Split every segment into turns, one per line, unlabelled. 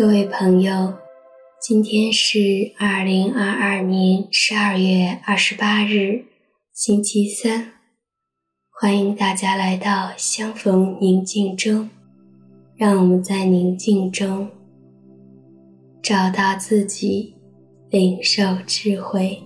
各位朋友，今天是二零二二年十二月二十八日，星期三。欢迎大家来到相逢宁静中，让我们在宁静中找到自己，领受智慧。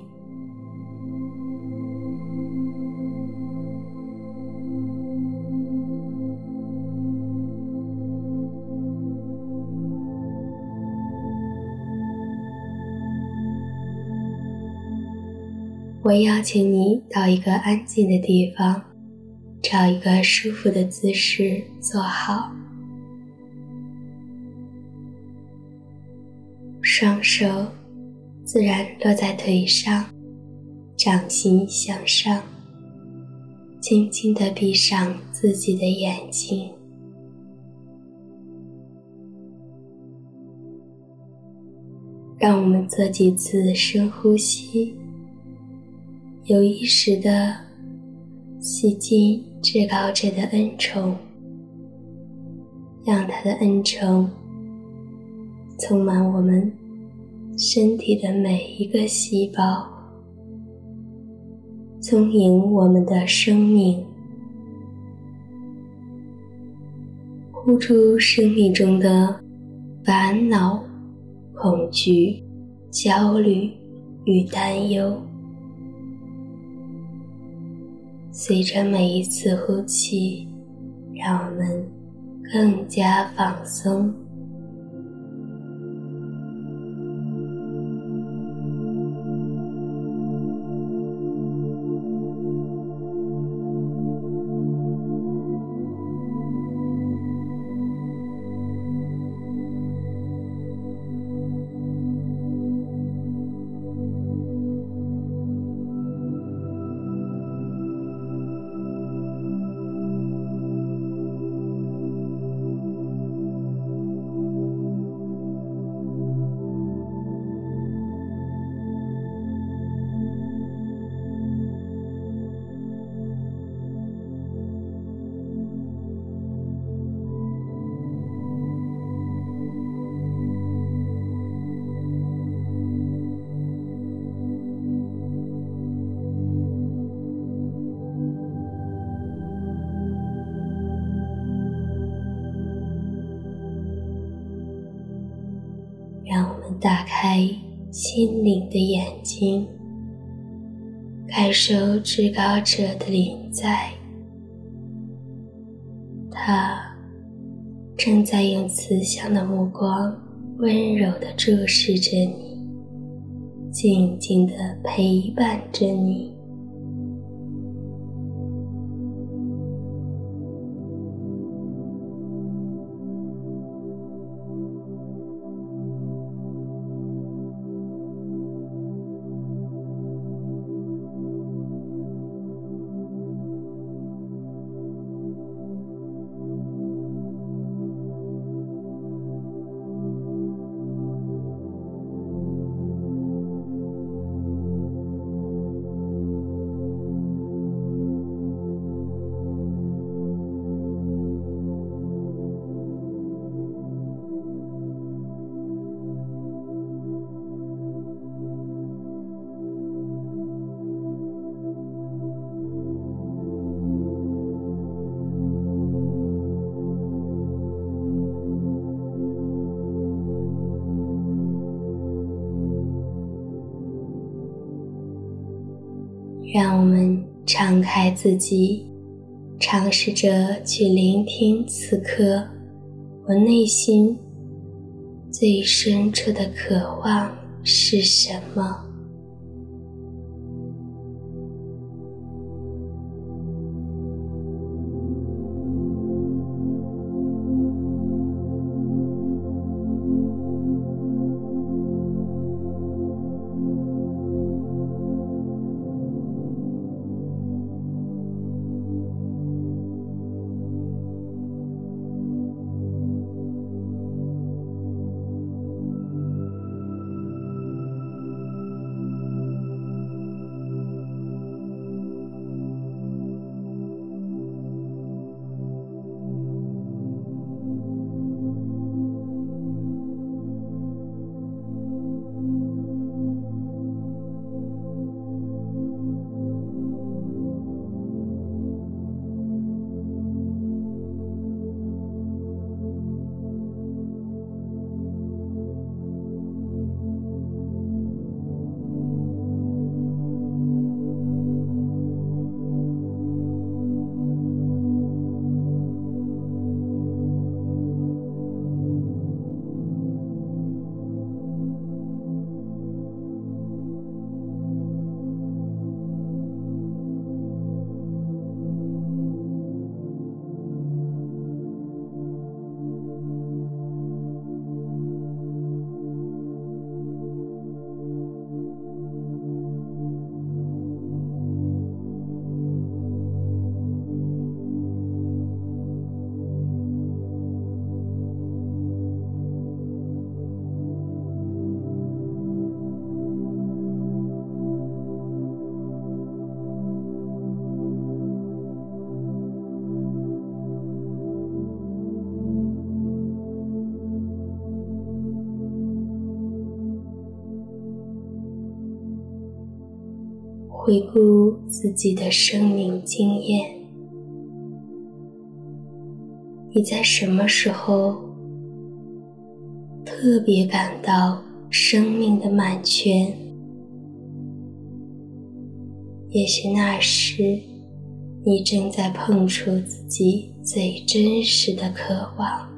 我邀请你到一个安静的地方，找一个舒服的姿势坐好，双手自然落在腿上，掌心向上，轻轻地闭上自己的眼睛，让我们做几次深呼吸。有意识的吸进至高者的恩宠，让他的恩宠充满我们身体的每一个细胞，充盈我们的生命，呼出生命中的烦恼、恐惧、焦虑与担忧。随着每一次呼气，让我们更加放松。打开心灵的眼睛，感受至高者的灵在。他正在用慈祥的目光温柔地注视着你，静静地陪伴着你。让我们敞开自己，尝试着去聆听此刻我内心最深处的渴望是什么。回顾自己的生命经验，你在什么时候特别感到生命的满全？也许那时你正在碰触自己最真实的渴望。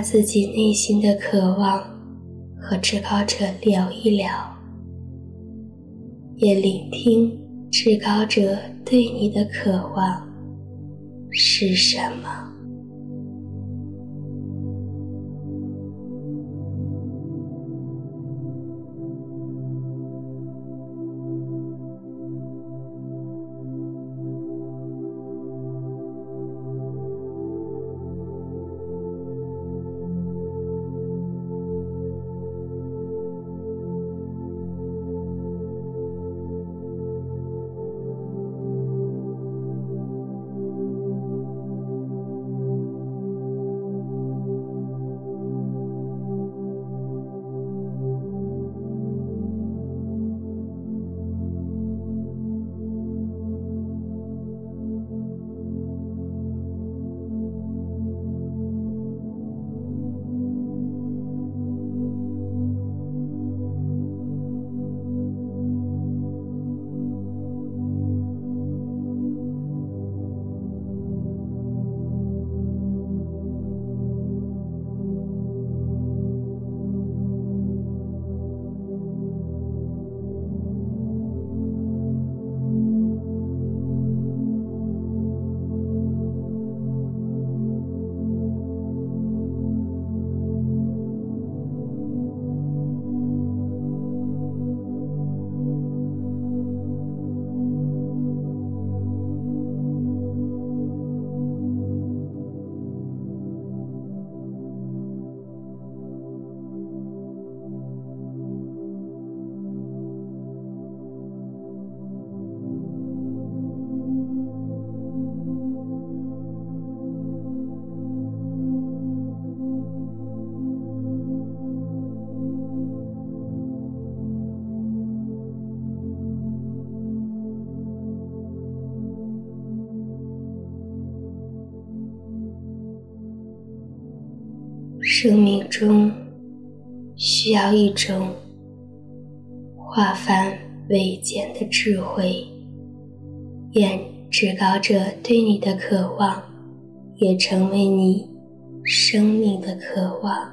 自己内心的渴望和至高者聊一聊，也聆听至高者对你的渴望是什么。生命中需要一种化繁为简的智慧，愿至高者对你的渴望，也成为你生命的渴望。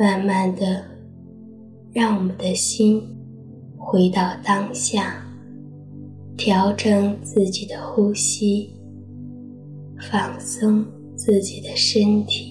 慢慢的，让我们的心回到当下，调整自己的呼吸，放松自己的身体。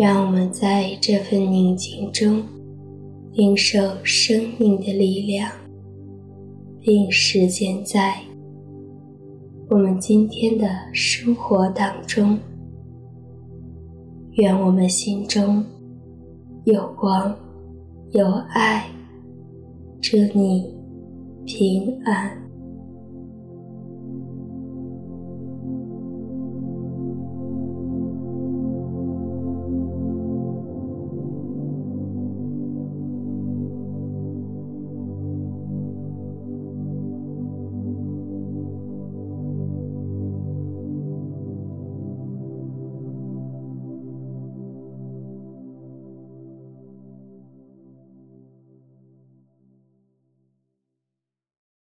让我们在这份宁静中领受生命的力量，并实践在我们今天的生活当中。愿我们心中有光，有爱，祝你平安。